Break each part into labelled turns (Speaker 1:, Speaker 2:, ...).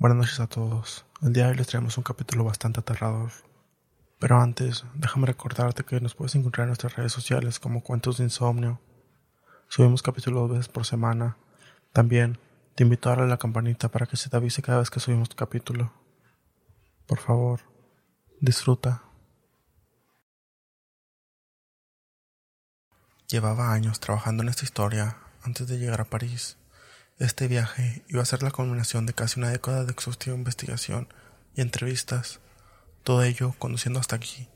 Speaker 1: Buenas noches a todos. El día de hoy les traemos un capítulo bastante aterrador. Pero antes, déjame recordarte que nos puedes encontrar en nuestras redes sociales como Cuentos de Insomnio. Subimos capítulos dos veces por semana. También te invito a darle a la campanita para que se te avise cada vez que subimos tu capítulo. Por favor, disfruta. Llevaba años trabajando en esta historia antes de llegar a París. Este viaje iba a ser la culminación de casi una década de exhaustiva investigación y entrevistas, todo ello conduciendo hasta aquí.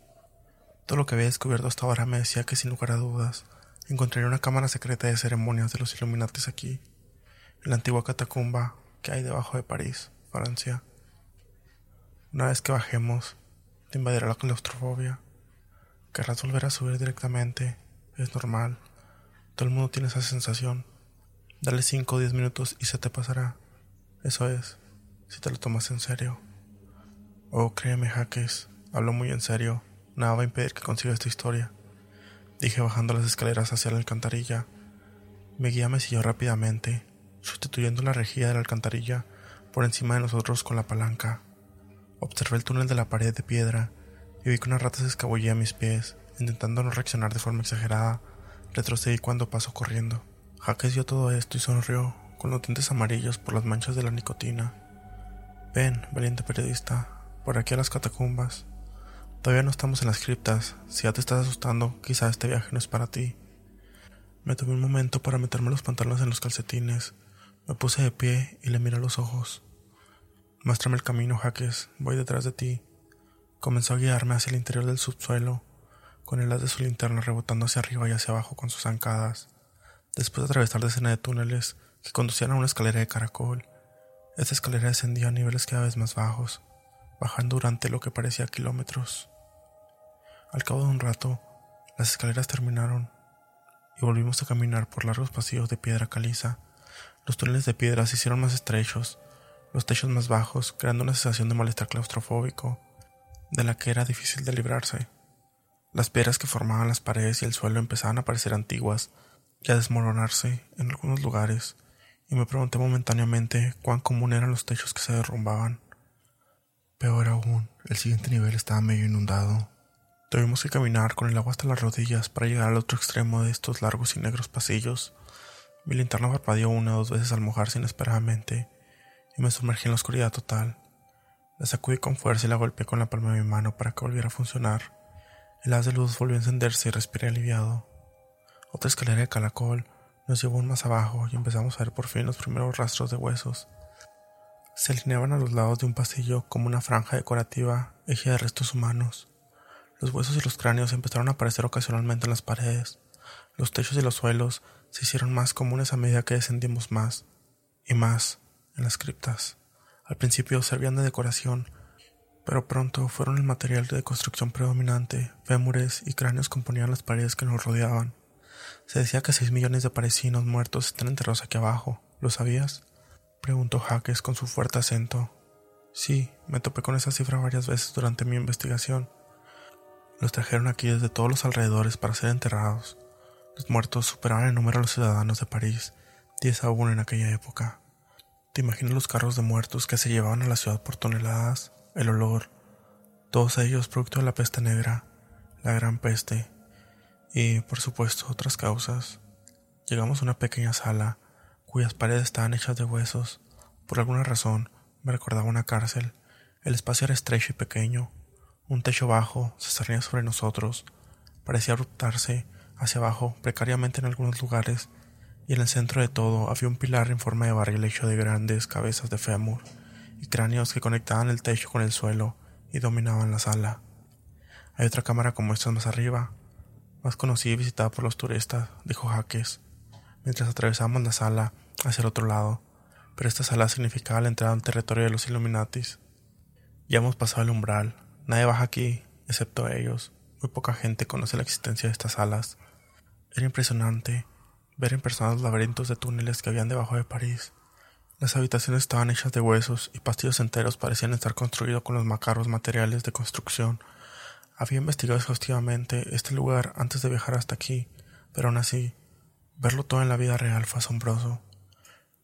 Speaker 1: Todo lo que había descubierto hasta ahora me decía que sin lugar a dudas encontraría una cámara secreta de ceremonias de los Illuminatis aquí, en la antigua catacumba que hay debajo de París, Francia. Una vez que bajemos, te invadirá la claustrofobia. Querrás volver a subir directamente, es normal. Todo el mundo tiene esa sensación. Dale 5 o 10 minutos y se te pasará. Eso es, si te lo tomas en serio. Oh, créeme, Jaques, hablo muy en serio. Nada va a impedir que consiga esta historia. Dije bajando las escaleras hacia la alcantarilla. Mi guía me siguió rápidamente, sustituyendo la rejilla de la alcantarilla por encima de nosotros con la palanca. Observé el túnel de la pared de piedra y vi que una rata se escabullía a mis pies, intentando no reaccionar de forma exagerada. Retrocedí cuando pasó corriendo. Jaques vio todo esto y sonrió, con los dientes amarillos por las manchas de la nicotina. Ven, valiente periodista, por aquí a las catacumbas. Todavía no estamos en las criptas. Si ya te estás asustando, quizá este viaje no es para ti. Me tomé un momento para meterme los pantalones en los calcetines. Me puse de pie y le miré a los ojos. Muéstrame el camino, Jaques. Voy detrás de ti. Comenzó a guiarme hacia el interior del subsuelo, con el haz de su linterna rebotando hacia arriba y hacia abajo con sus zancadas. Después de atravesar decenas de túneles que conducían a una escalera de caracol, esta escalera descendía a niveles cada vez más bajos, bajando durante lo que parecía kilómetros. Al cabo de un rato, las escaleras terminaron y volvimos a caminar por largos pasillos de piedra caliza. Los túneles de piedra se hicieron más estrechos, los techos más bajos, creando una sensación de malestar claustrofóbico, de la que era difícil de librarse. Las piedras que formaban las paredes y el suelo empezaban a parecer antiguas, y a desmoronarse en algunos lugares, y me pregunté momentáneamente cuán común eran los techos que se derrumbaban. Peor aún, el siguiente nivel estaba medio inundado. Tuvimos que caminar con el agua hasta las rodillas para llegar al otro extremo de estos largos y negros pasillos. Mi linterna parpadeó una o dos veces al mojarse inesperadamente y me sumergí en la oscuridad total. La sacudí con fuerza y la golpeé con la palma de mi mano para que volviera a funcionar. El haz de luz volvió a encenderse y respiré aliviado. Otra escalera de calacol nos llevó más abajo y empezamos a ver por fin los primeros rastros de huesos. Se alineaban a los lados de un pasillo como una franja decorativa hecha de restos humanos. Los huesos y los cráneos empezaron a aparecer ocasionalmente en las paredes. Los techos y los suelos se hicieron más comunes a medida que descendimos más y más en las criptas. Al principio servían de decoración, pero pronto fueron el material de construcción predominante. Fémures y cráneos componían las paredes que nos rodeaban. Se decía que seis millones de parisinos muertos están enterrados aquí abajo. ¿Lo sabías? Preguntó Jaques con su fuerte acento. Sí, me topé con esa cifra varias veces durante mi investigación. Los trajeron aquí desde todos los alrededores para ser enterrados. Los muertos superaban en número a los ciudadanos de París, diez aún en aquella época. ¿Te imaginas los carros de muertos que se llevaban a la ciudad por toneladas? El olor, todos ellos producto de la peste negra, la gran peste, y, por supuesto, otras causas. Llegamos a una pequeña sala cuyas paredes estaban hechas de huesos. Por alguna razón me recordaba una cárcel. El espacio era estrecho y pequeño. Un techo bajo se cernía sobre nosotros. Parecía abruptarse hacia abajo precariamente en algunos lugares, y en el centro de todo había un pilar en forma de barril hecho de grandes cabezas de fémur y cráneos que conectaban el techo con el suelo y dominaban la sala. Hay otra cámara como esta más arriba, más conocida y visitada por los turistas, dijo Jaques, mientras atravesamos la sala hacia el otro lado, pero esta sala significaba la entrada al territorio de los Illuminatis. Ya hemos pasado el umbral, nadie baja aquí, excepto ellos, muy poca gente conoce la existencia de estas salas. Era impresionante ver en persona los laberintos de túneles que habían debajo de París. Las habitaciones estaban hechas de huesos y pastillos enteros parecían estar construidos con los macaros materiales de construcción había investigado exhaustivamente este lugar antes de viajar hasta aquí, pero aún así, verlo todo en la vida real fue asombroso,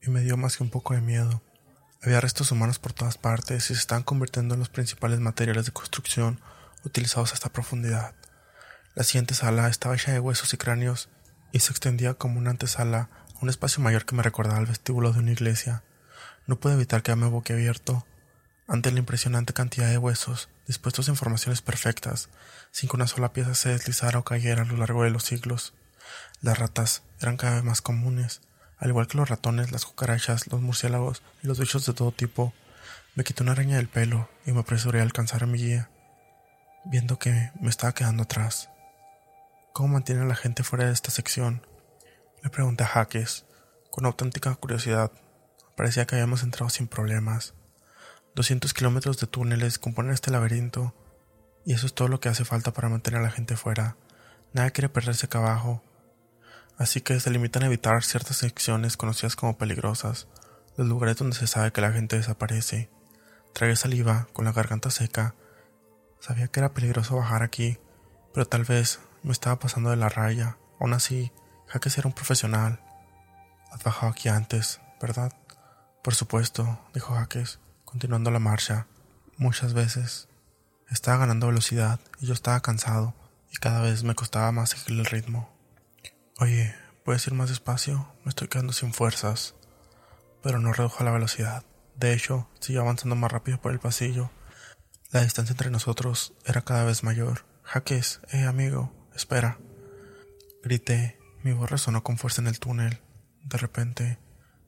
Speaker 1: y me dio más que un poco de miedo. Había restos humanos por todas partes y se estaban convirtiendo en los principales materiales de construcción utilizados a esta profundidad. La siguiente sala estaba hecha de huesos y cráneos y se extendía como una antesala a un espacio mayor que me recordaba el vestíbulo de una iglesia. No pude evitar quedarme boquiabierto ante la impresionante cantidad de huesos dispuestos en formaciones perfectas, sin que una sola pieza se deslizara o cayera a lo largo de los siglos. Las ratas eran cada vez más comunes, al igual que los ratones, las cucarachas, los murciélagos y los bichos de todo tipo. Me quité una araña del pelo y me apresuré a alcanzar a mi guía, viendo que me estaba quedando atrás. ¿Cómo mantiene a la gente fuera de esta sección? Le pregunté a Jaques, con auténtica curiosidad. Parecía que habíamos entrado sin problemas. 200 kilómetros de túneles componen este laberinto, y eso es todo lo que hace falta para mantener a la gente fuera. Nadie quiere perderse acá abajo, así que se limitan a evitar ciertas secciones conocidas como peligrosas, los lugares donde se sabe que la gente desaparece. Tragué saliva con la garganta seca. Sabía que era peligroso bajar aquí, pero tal vez me estaba pasando de la raya. Aún así, Jaques era un profesional. Has bajado aquí antes, ¿verdad? Por supuesto, dijo Jaques, continuando la marcha. Muchas veces. Estaba ganando velocidad y yo estaba cansado y cada vez me costaba más seguir el ritmo. Oye, ¿puedes ir más despacio? Me estoy quedando sin fuerzas. Pero no redujo la velocidad. De hecho, siguió avanzando más rápido por el pasillo. La distancia entre nosotros era cada vez mayor. Jaques, eh, amigo, espera. Grité. Mi voz resonó con fuerza en el túnel. De repente,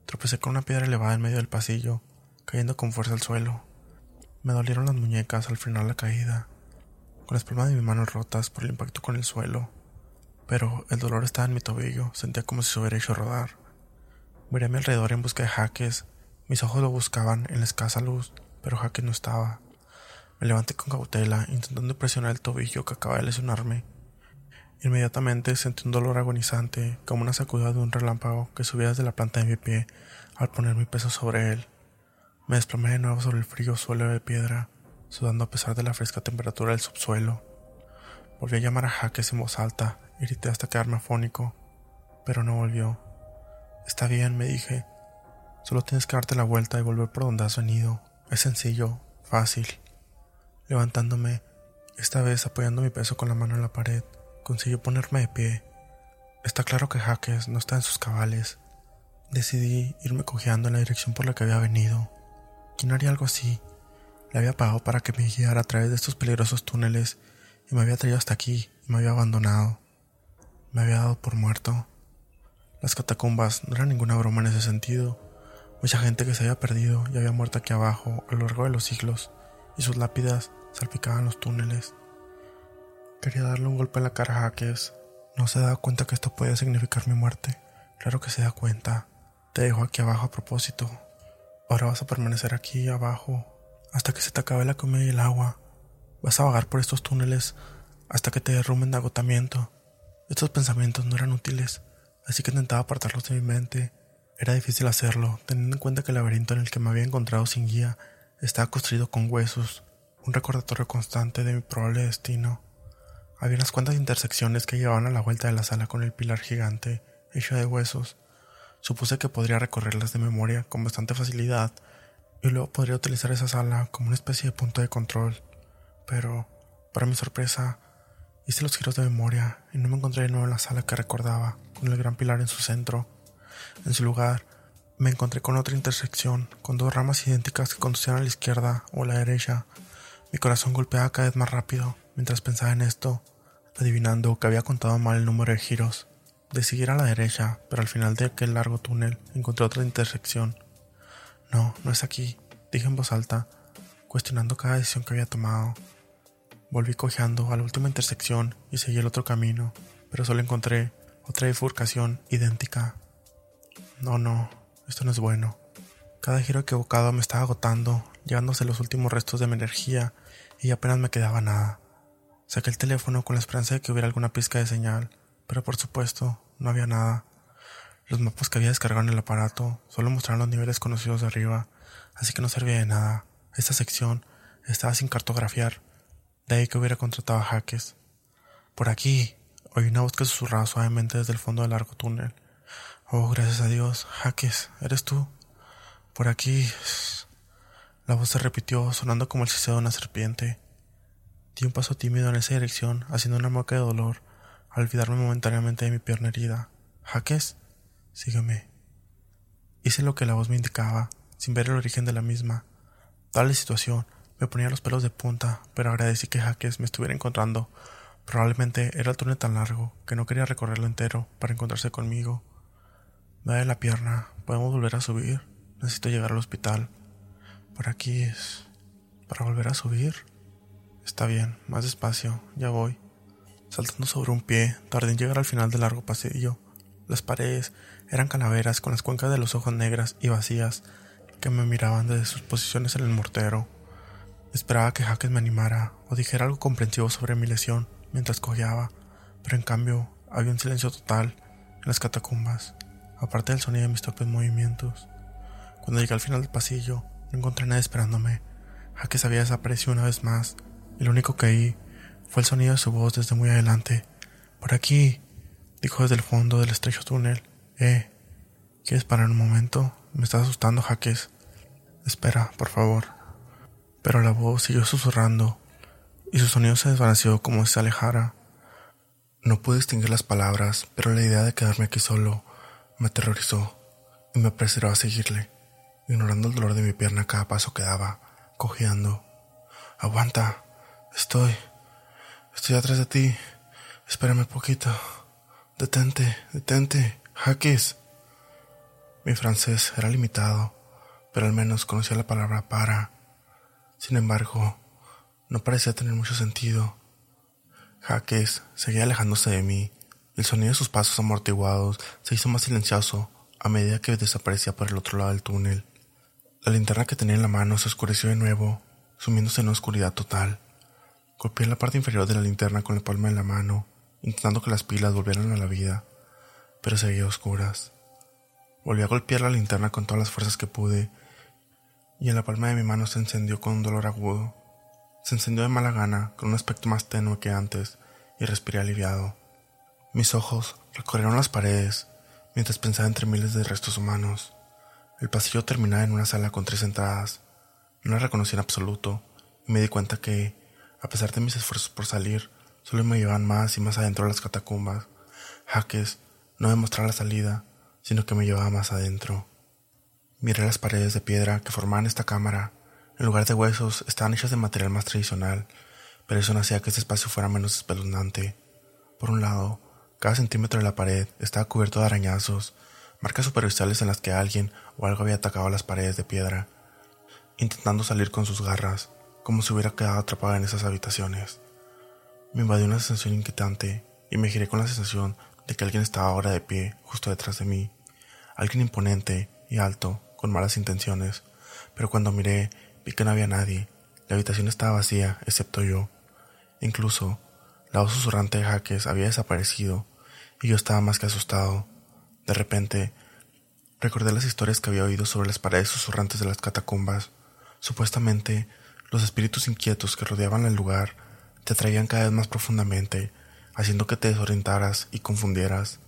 Speaker 1: tropecé con una piedra elevada en medio del pasillo, cayendo con fuerza al suelo. Me dolieron las muñecas al frenar la caída, con las palmas de mis manos rotas por el impacto con el suelo pero el dolor estaba en mi tobillo, sentía como si se hubiera hecho rodar. Miré a mi alrededor en busca de Jaques, mis ojos lo buscaban en la escasa luz, pero Jaques no estaba. Me levanté con cautela, intentando presionar el tobillo que acaba de lesionarme. Inmediatamente sentí un dolor agonizante, como una sacudida de un relámpago que subía desde la planta de mi pie al poner mi peso sobre él. Me desplomé de nuevo sobre el frío suelo de piedra, sudando a pesar de la fresca temperatura del subsuelo. Volví a llamar a Jaques en voz alta, Grité hasta quedarme afónico, pero no volvió. Está bien, me dije. Solo tienes que darte la vuelta y volver por donde has venido. Es sencillo, fácil. Levantándome, esta vez apoyando mi peso con la mano en la pared, consiguió ponerme de pie. Está claro que Jaques no está en sus cabales. Decidí irme cojeando en la dirección por la que había venido. ¿Quién haría algo así? Le había pagado para que me guiara a través de estos peligrosos túneles y me había traído hasta aquí y me había abandonado. Me había dado por muerto. Las catacumbas no eran ninguna broma en ese sentido. Mucha gente que se había perdido y había muerto aquí abajo a lo largo de los siglos, y sus lápidas salpicaban los túneles. Quería darle un golpe en la cara a Jaques. No se da cuenta que esto puede significar mi muerte. Claro que se da cuenta. Te dejo aquí abajo a propósito. Ahora vas a permanecer aquí abajo hasta que se te acabe la comida y el agua. Vas a vagar por estos túneles hasta que te derrumben de agotamiento. Estos pensamientos no eran útiles, así que intentaba apartarlos de mi mente. Era difícil hacerlo, teniendo en cuenta que el laberinto en el que me había encontrado sin guía estaba construido con huesos, un recordatorio constante de mi probable destino. Había unas cuantas intersecciones que llevaban a la vuelta de la sala con el pilar gigante, hecho de huesos. Supuse que podría recorrerlas de memoria con bastante facilidad y luego podría utilizar esa sala como una especie de punto de control. Pero, para mi sorpresa, Hice los giros de memoria y no me encontré de nuevo en la sala que recordaba, con el gran pilar en su centro. En su lugar, me encontré con otra intersección, con dos ramas idénticas que conducían a la izquierda o a la derecha. Mi corazón golpeaba cada vez más rápido mientras pensaba en esto, adivinando que había contado mal el número de giros. Decidí ir a la derecha, pero al final de aquel largo túnel encontré otra intersección. No, no es aquí, dije en voz alta, cuestionando cada decisión que había tomado. Volví cojeando a la última intersección y seguí el otro camino, pero solo encontré otra bifurcación idéntica. No, no, esto no es bueno. Cada giro equivocado me estaba agotando, llevándose los últimos restos de mi energía y apenas me quedaba nada. Saqué el teléfono con la esperanza de que hubiera alguna pizca de señal, pero por supuesto no había nada. Los mapas que había descargado en el aparato solo mostraban los niveles conocidos de arriba, así que no servía de nada. Esta sección estaba sin cartografiar de ahí que hubiera contratado a Jaques. Por aquí, oí una voz que susurraba suavemente desde el fondo del largo túnel. Oh, gracias a Dios, Jaques, ¿eres tú? Por aquí. La voz se repitió, sonando como el siseo de una serpiente. Di un paso tímido en esa dirección, haciendo una mueca de dolor, al olvidarme momentáneamente de mi pierna herida. ¿Jaques? Sígueme. Hice lo que la voz me indicaba, sin ver el origen de la misma. Tal situación, me ponía los pelos de punta, pero agradecí que Jaques me estuviera encontrando. Probablemente era el túnel tan largo que no quería recorrerlo entero para encontrarse conmigo. Me da la pierna, podemos volver a subir. Necesito llegar al hospital. Por aquí es. ¿Para volver a subir? Está bien, más despacio, ya voy. Saltando sobre un pie, tardé en llegar al final del largo pasillo. Las paredes eran calaveras con las cuencas de los ojos negras y vacías que me miraban desde sus posiciones en el mortero. Esperaba que Jaques me animara o dijera algo comprensivo sobre mi lesión mientras cojeaba, pero en cambio había un silencio total en las catacumbas, aparte del sonido de mis torpes movimientos. Cuando llegué al final del pasillo, encontré a nadie esperándome. Jaques había desaparecido una vez más, y lo único que oí fue el sonido de su voz desde muy adelante. Por aquí, dijo desde el fondo del estrecho túnel. Eh, ¿quieres parar un momento? Me estás asustando, Jaques. Espera, por favor. Pero la voz siguió susurrando, y su sonido se desvaneció como si se alejara. No pude distinguir las palabras, pero la idea de quedarme aquí solo me aterrorizó y me apresuró a seguirle, ignorando el dolor de mi pierna cada paso que daba, cojeando. Aguanta, estoy, estoy atrás de ti. Espérame poquito. Detente, detente, Jaques. Mi francés era limitado, pero al menos conocía la palabra para. Sin embargo, no parecía tener mucho sentido. Jaques seguía alejándose de mí. El sonido de sus pasos amortiguados se hizo más silencioso a medida que desaparecía por el otro lado del túnel. La linterna que tenía en la mano se oscureció de nuevo, sumiéndose en una oscuridad total. Golpeé la parte inferior de la linterna con la palma de la mano intentando que las pilas volvieran a la vida, pero seguía oscuras. Volví a golpear la linterna con todas las fuerzas que pude, y en la palma de mi mano se encendió con un dolor agudo. Se encendió de mala gana, con un aspecto más tenue que antes, y respiré aliviado. Mis ojos recorrieron las paredes, mientras pensaba entre miles de restos humanos. El pasillo terminaba en una sala con tres entradas. No la reconocí en absoluto, y me di cuenta que, a pesar de mis esfuerzos por salir, Solo me llevaban más y más adentro de las catacumbas. Jaques no me mostraba la salida, sino que me llevaba más adentro. Miré las paredes de piedra que formaban esta cámara. En lugar de huesos, estaban hechas de material más tradicional, pero eso no hacía que este espacio fuera menos espeluznante. Por un lado, cada centímetro de la pared estaba cubierto de arañazos, marcas superficiales en las que alguien o algo había atacado las paredes de piedra, intentando salir con sus garras, como si hubiera quedado atrapado en esas habitaciones. Me invadió una sensación inquietante y me giré con la sensación de que alguien estaba ahora de pie justo detrás de mí. Alguien imponente y alto, con malas intenciones. Pero cuando miré, vi que no había nadie. La habitación estaba vacía, excepto yo. Incluso, la voz susurrante de Jaques había desaparecido y yo estaba más que asustado. De repente, recordé las historias que había oído sobre las paredes susurrantes de las catacumbas. Supuestamente, los espíritus inquietos que rodeaban el lugar te atraían cada vez más profundamente, haciendo que te desorientaras y confundieras.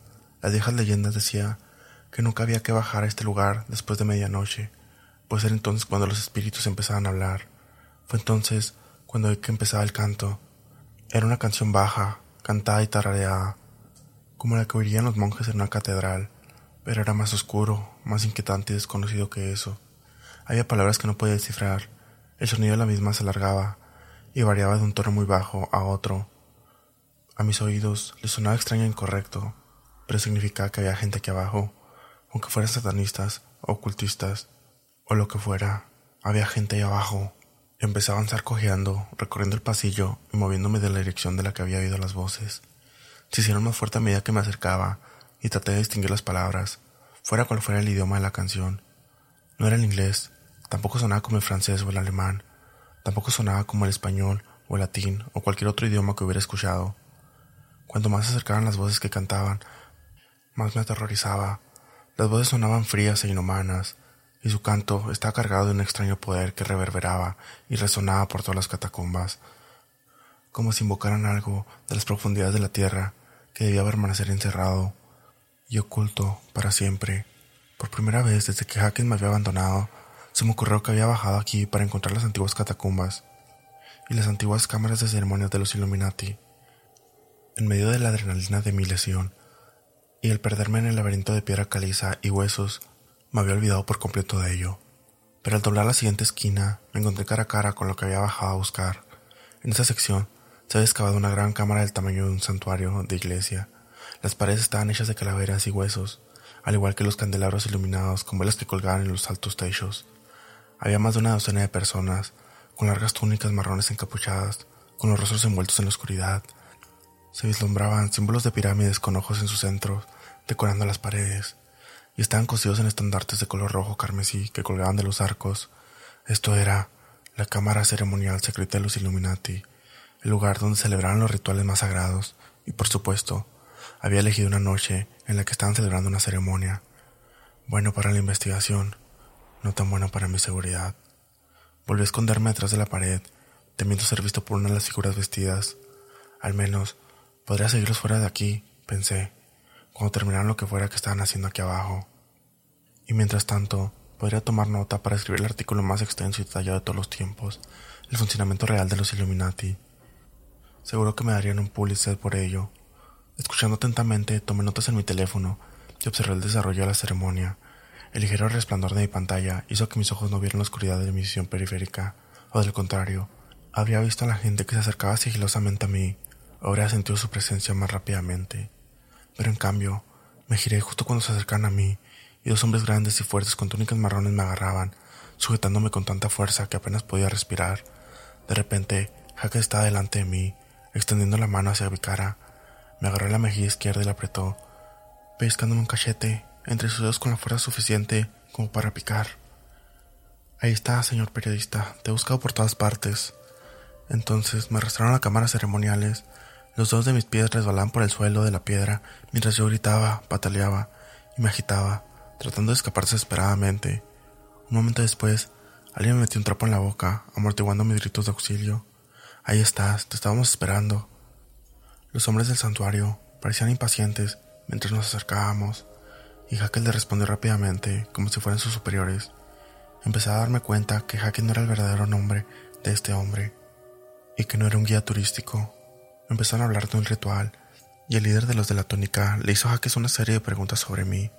Speaker 1: Las viejas leyendas decía que nunca había que bajar a este lugar después de medianoche, pues era entonces cuando los espíritus empezaban a hablar. Fue entonces cuando vi que empezaba el canto. Era una canción baja, cantada y tarareada, como la que oirían los monjes en una catedral, pero era más oscuro, más inquietante y desconocido que eso. Había palabras que no podía descifrar. El sonido de la misma se alargaba, y variaba de un tono muy bajo a otro. A mis oídos le sonaba extraño e incorrecto, pero significaba que había gente aquí abajo, aunque fueran satanistas, ocultistas, o lo que fuera, había gente ahí abajo. Empecé a avanzar cojeando, recorriendo el pasillo y moviéndome de la dirección de la que había oído las voces. Se hicieron más fuerte a medida que me acercaba y traté de distinguir las palabras, fuera cual fuera el idioma de la canción. No era el inglés, tampoco sonaba como el francés o el alemán, Tampoco sonaba como el español o el latín o cualquier otro idioma que hubiera escuchado. Cuanto más se acercaban las voces que cantaban, más me aterrorizaba. Las voces sonaban frías e inhumanas, y su canto estaba cargado de un extraño poder que reverberaba y resonaba por todas las catacumbas, como si invocaran algo de las profundidades de la tierra que debía permanecer encerrado y oculto para siempre. Por primera vez desde que Hackett me había abandonado, Se me ocurrió que había bajado aquí para encontrar las antiguas catacumbas y las antiguas cámaras de ceremonias de los Illuminati. En medio de la adrenalina de mi lesión y el perderme en el laberinto de piedra caliza y huesos, me había olvidado por completo de ello. Pero al doblar la siguiente esquina, me encontré cara a cara con lo que había bajado a buscar. En esa sección se había excavado una gran cámara del tamaño de un santuario de iglesia. Las paredes estaban hechas de calaveras y huesos, al igual que los candelabros iluminados con velas que colgaban en los altos techos. Había más de una docena de personas, con largas túnicas marrones encapuchadas, con los rostros envueltos en la oscuridad. Se vislumbraban símbolos de pirámides con ojos en su centro, decorando las paredes, y estaban cosidos en estandartes de color rojo carmesí que colgaban de los arcos. Esto era la cámara ceremonial secreta de los Illuminati, el lugar donde celebraban los rituales más sagrados, y por supuesto, había elegido una noche en la que estaban celebrando una ceremonia. Bueno para la investigación, no tan bueno para mi seguridad. Volví a esconderme detrás de la pared, temiendo ser visto por una de las figuras vestidas. Al menos, podría seguirlos fuera de aquí, pensé, cuando terminaran lo que fuera que estaban haciendo aquí abajo. Y mientras tanto, podría tomar nota para escribir el artículo más extenso y detallado de todos los tiempos, el funcionamiento real de los Illuminati. Seguro que me darían un Pulitzer por ello. Escuchando atentamente, tomé notas en mi teléfono y observé el desarrollo de la ceremonia. El ligero resplandor de mi pantalla hizo que mis ojos no vieran la oscuridad de mi visión periférica, o del contrario, habría visto a la gente que se acercaba sigilosamente a mí, habría sentido su presencia más rápidamente. Pero en cambio, me giré justo cuando se acercaban a mí, y dos hombres grandes y fuertes con túnicas marrones me agarraban, sujetándome con tanta fuerza que apenas podía respirar. De repente, Jaque estaba delante de mí, extendiendo la mano hacia mi cara. Me agarró la mejilla izquierda y la apretó, pescándome un cachete entre sus dedos con la fuerza suficiente como para picar. Ahí está, señor periodista, te he buscado por todas partes. Entonces me arrastraron a cámaras ceremoniales. Los dos de mis pies resbalaban por el suelo de la piedra mientras yo gritaba, pataleaba y me agitaba, tratando de escapar desesperadamente. Un momento después, alguien me metió un trapo en la boca, amortiguando mis gritos de auxilio. Ahí estás, te estábamos esperando. Los hombres del santuario parecían impacientes mientras nos acercábamos y Hackett le respondió rápidamente, como si fueran sus superiores. Empecé a darme cuenta que Hackett no era el verdadero nombre de este hombre, y que no era un guía turístico. Empezaron a hablar de un ritual, y el líder de los de la tónica le hizo a una serie de preguntas sobre mí.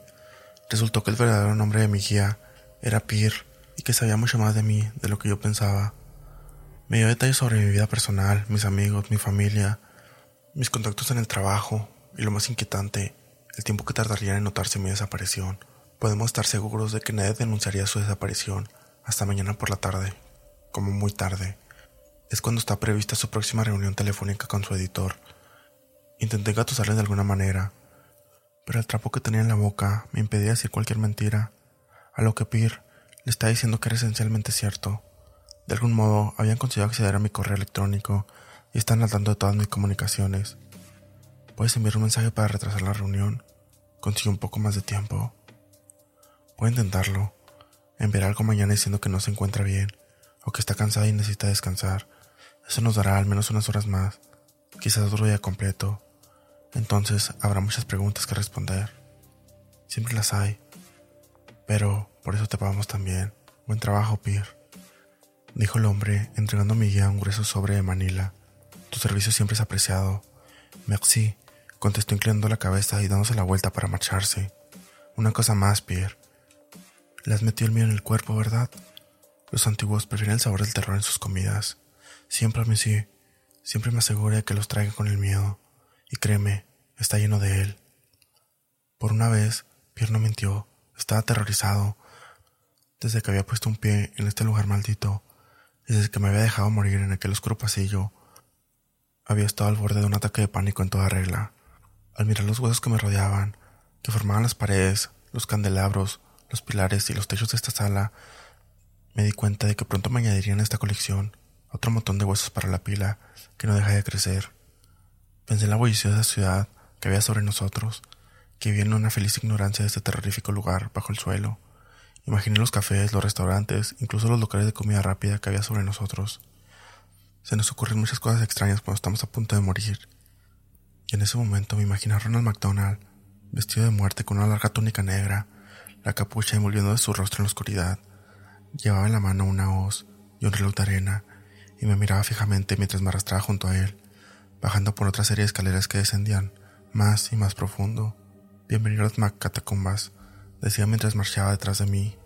Speaker 1: Resultó que el verdadero nombre de mi guía era Pir, y que sabía mucho más de mí de lo que yo pensaba. Me dio detalles sobre mi vida personal, mis amigos, mi familia, mis contactos en el trabajo, y lo más inquietante, el tiempo que tardaría en notarse mi desaparición. Podemos estar seguros de que nadie denunciaría su desaparición hasta mañana por la tarde, como muy tarde. Es cuando está prevista su próxima reunión telefónica con su editor. Intenté gatusarle de alguna manera, pero el trapo que tenía en la boca me impedía decir cualquier mentira, a lo que Pir le está diciendo que era esencialmente cierto. De algún modo habían conseguido acceder a mi correo electrónico y están al tanto de todas mis comunicaciones. Puedes enviar un mensaje para retrasar la reunión. Consigue un poco más de tiempo. Puede intentarlo. Enviar algo mañana diciendo que no se encuentra bien o que está cansada y necesita descansar. Eso nos dará al menos unas horas más, quizás otro día completo. Entonces habrá muchas preguntas que responder. Siempre las hay. Pero por eso te pagamos también. Buen trabajo, Pierre. Dijo el hombre, entregando a mi guía un grueso sobre de Manila. Tu servicio siempre es apreciado. Merci contestó inclinando la cabeza y dándose la vuelta para marcharse. Una cosa más, Pierre. Le has metido el miedo en el cuerpo, ¿verdad? Los antiguos prefieren el sabor del terror en sus comidas. Siempre me sí, siempre me asegura de que los traiga con el miedo. Y créeme, está lleno de él. Por una vez, Pierre no mintió, estaba aterrorizado. Desde que había puesto un pie en este lugar maldito, desde que me había dejado morir en aquel oscuro pasillo, había estado al borde de un ataque de pánico en toda regla. Al mirar los huesos que me rodeaban, que formaban las paredes, los candelabros, los pilares y los techos de esta sala, me di cuenta de que pronto me añadirían a esta colección otro montón de huesos para la pila que no deja de crecer. Pensé en la bulliciosa ciudad que había sobre nosotros, que vivía en una feliz ignorancia de este terrorífico lugar bajo el suelo. Imaginé los cafés, los restaurantes, incluso los locales de comida rápida que había sobre nosotros. Se nos ocurren muchas cosas extrañas cuando estamos a punto de morir, y en ese momento me imaginé a Ronald McDonald, vestido de muerte con una larga túnica negra, la capucha envolviendo de su rostro en la oscuridad, Llevaba en la mano una hoz y un reloj de arena y me miraba fijamente mientras me arrastraba junto a él, bajando por otra serie de escaleras que descendían más y más profundo. Bienvenido a las catacumbas, decía mientras marchaba detrás de mí,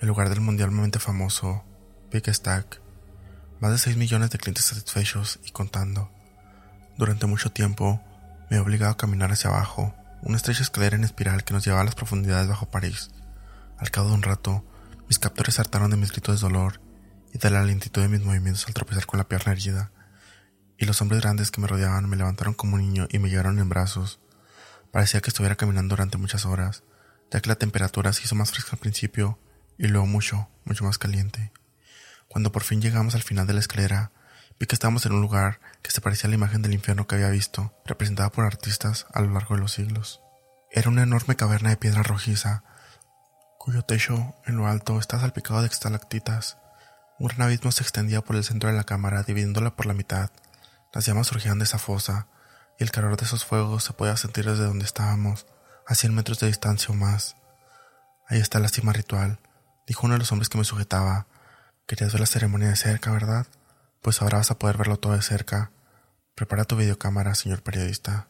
Speaker 1: el lugar del mundialmente famoso Big Stack. Más de 6 millones de clientes satisfechos y contando. Durante mucho tiempo me obligado a caminar hacia abajo, una estrecha escalera en espiral que nos llevaba a las profundidades bajo París. Al cabo de un rato, mis captores hartaron de mis gritos de dolor y de la lentitud de mis movimientos al tropezar con la pierna herida, y los hombres grandes que me rodeaban me levantaron como un niño y me llevaron en brazos. Parecía que estuviera caminando durante muchas horas, ya que la temperatura se hizo más fresca al principio y luego mucho, mucho más caliente. Cuando por fin llegamos al final de la escalera, vi que estábamos en un lugar que se parecía a la imagen del infierno que había visto, representada por artistas a lo largo de los siglos. Era una enorme caverna de piedra rojiza, cuyo techo en lo alto estaba salpicado de estalactitas. Un gran abismo se extendía por el centro de la cámara, dividiéndola por la mitad. Las llamas surgían de esa fosa, y el calor de esos fuegos se podía sentir desde donde estábamos, a cien metros de distancia o más. Ahí está la cima ritual, dijo uno de los hombres que me sujetaba. Querías ver la ceremonia de cerca, ¿verdad? Pues ahora vas a poder verlo todo de cerca. Prepara tu videocámara, señor periodista.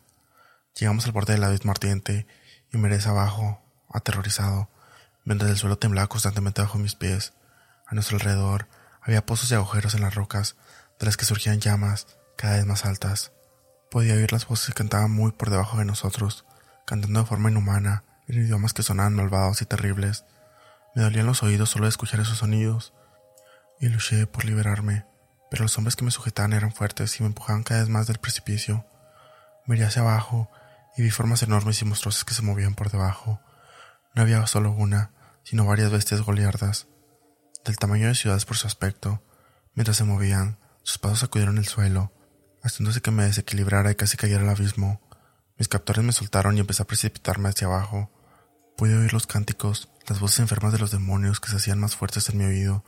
Speaker 1: Llegamos al borde del abismo ardiente y miré abajo, aterrorizado, mientras el suelo temblaba constantemente bajo mis pies. A nuestro alrededor había pozos y agujeros en las rocas, de las que surgían llamas cada vez más altas. Podía oír las voces que cantaban muy por debajo de nosotros, cantando de forma inhumana, en idiomas que sonaban malvados y terribles. Me dolían los oídos solo de escuchar esos sonidos, y luché por liberarme, pero los hombres que me sujetaban eran fuertes y me empujaban cada vez más del precipicio. Miré hacia abajo y vi formas enormes y monstruosas que se movían por debajo. No había solo una, sino varias bestias goliardas, del tamaño de ciudades por su aspecto. Mientras se movían, sus pasos sacudieron el suelo, haciéndose que me desequilibrara y casi cayera al abismo. Mis captores me soltaron y empecé a precipitarme hacia abajo. Pude oír los cánticos, las voces enfermas de los demonios que se hacían más fuertes en mi oído,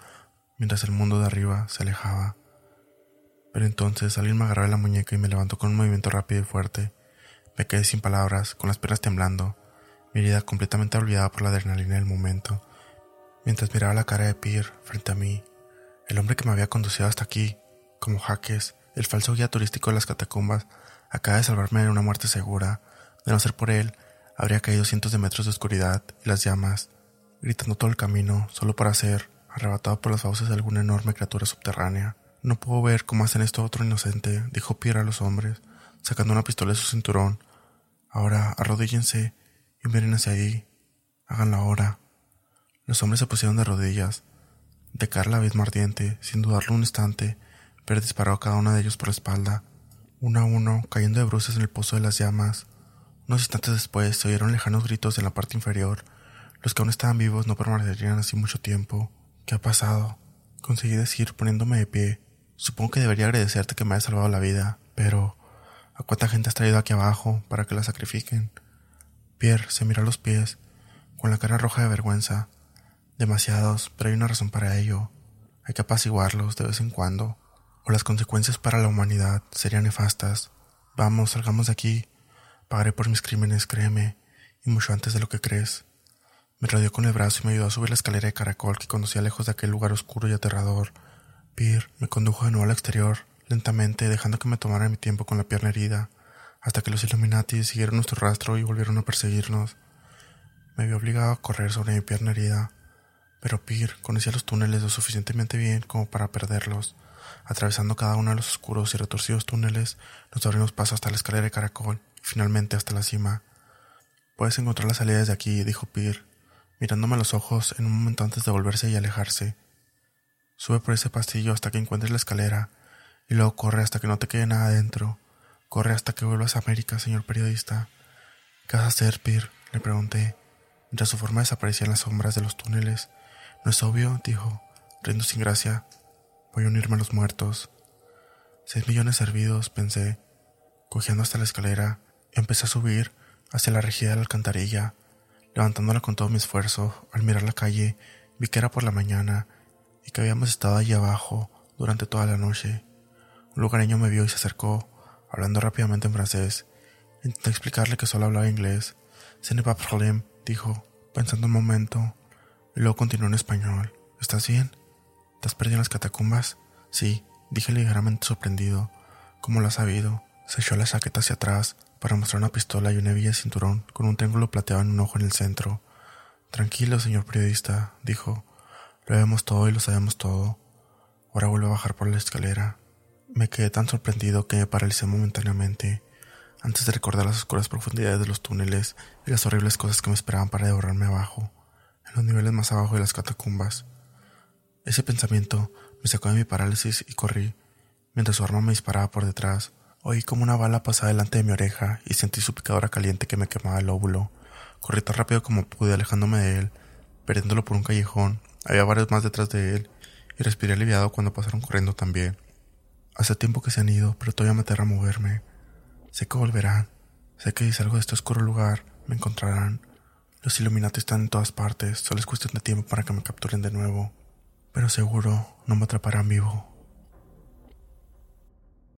Speaker 1: mientras el mundo de arriba se alejaba. Pero entonces alguien me agarró de la muñeca y me levantó con un movimiento rápido y fuerte. Me quedé sin palabras, con las piernas temblando, mi herida completamente olvidada por la adrenalina del momento mientras miraba la cara de Pierre frente a mí, el hombre que me había conducido hasta aquí, como Jaques, el falso guía turístico de las catacumbas, acaba de salvarme de una muerte segura. De no ser por él, habría caído cientos de metros de oscuridad y las llamas, gritando todo el camino, solo para ser arrebatado por las fauces de alguna enorme criatura subterránea. No puedo ver cómo hacen esto otro inocente, dijo Pierre a los hombres, sacando una pistola de su cinturón. Ahora arrodíllense y miren hacia allí. Háganlo ahora. Los hombres se pusieron de rodillas. De cara a la abismo ardiente, sin dudarlo un instante, pero disparó a cada uno de ellos por la espalda, uno a uno, cayendo de bruces en el pozo de las llamas. Unos instantes después se oyeron lejanos gritos en la parte inferior. Los que aún estaban vivos no permanecerían así mucho tiempo. ¿Qué ha pasado? Conseguí decir poniéndome de pie. Supongo que debería agradecerte que me hayas salvado la vida, pero ¿a cuánta gente has traído aquí abajo para que la sacrifiquen? Pierre se miró a los pies, con la cara roja de vergüenza. Demasiados, pero hay una razón para ello. Hay que apaciguarlos de vez en cuando, o las consecuencias para la humanidad serían nefastas. Vamos, salgamos de aquí. Pagaré por mis crímenes, créeme, y mucho antes de lo que crees. Me rodeó con el brazo y me ayudó a subir la escalera de caracol que conducía lejos de aquel lugar oscuro y aterrador. Pierre me condujo de nuevo al exterior, lentamente, dejando que me tomara mi tiempo con la pierna herida, hasta que los Illuminati siguieron nuestro rastro y volvieron a perseguirnos. Me vi obligado a correr sobre mi pierna herida, pero Pir conocía los túneles lo suficientemente bien como para perderlos. Atravesando cada uno de los oscuros y retorcidos túneles, nos abrimos paso hasta la escalera de caracol y finalmente hasta la cima. Puedes encontrar la salida desde aquí, dijo Pir, mirándome a los ojos en un momento antes de volverse y alejarse. Sube por ese pasillo hasta que encuentres la escalera, y luego corre hasta que no te quede nada dentro. Corre hasta que vuelvas a América, señor periodista. ¿Qué vas a hacer, Pir? le pregunté, mientras su forma desaparecía en las sombras de los túneles no es obvio, dijo, riendo sin gracia. Voy a unirme a los muertos. Seis millones servidos, pensé. Cogiendo hasta la escalera, empecé a subir hacia la rejilla de la alcantarilla, levantándola con todo mi esfuerzo. Al mirar la calle, vi que era por la mañana y que habíamos estado allí abajo durante toda la noche. Un lugareño me vio y se acercó, hablando rápidamente en francés. Intenté explicarle que solo hablaba inglés. Ce n'est pas dijo, pensando un momento y luego continuó en español. ¿Estás bien? ¿Te has perdido en las catacumbas? Sí, dije ligeramente sorprendido. ¿Cómo lo has sabido? Se echó la chaqueta hacia atrás para mostrar una pistola y una hebilla de cinturón con un triángulo plateado en un ojo en el centro. Tranquilo, señor periodista, dijo. Lo vemos todo y lo sabemos todo. Ahora vuelvo a bajar por la escalera. Me quedé tan sorprendido que me paralicé momentáneamente antes de recordar las oscuras profundidades de los túneles y las horribles cosas que me esperaban para devorarme abajo, en los niveles más abajo de las catacumbas. Ese pensamiento me sacó de mi parálisis y corrí. Mientras su arma me disparaba por detrás, oí como una bala pasaba delante de mi oreja y sentí su picadora caliente que me quemaba el óvulo. Corrí tan rápido como pude, alejándome de él, perdiéndolo por un callejón. Había varios más detrás de él, y respiré aliviado cuando pasaron corriendo también. Hace tiempo que se han ido, pero todavía me aterra moverme. Sé que volverán. Sé que si salgo de este oscuro lugar, me encontrarán. Los Illuminati están en todas partes, solo es cuestión de tiempo para que me capturen de nuevo. Pero seguro no me atraparán vivo.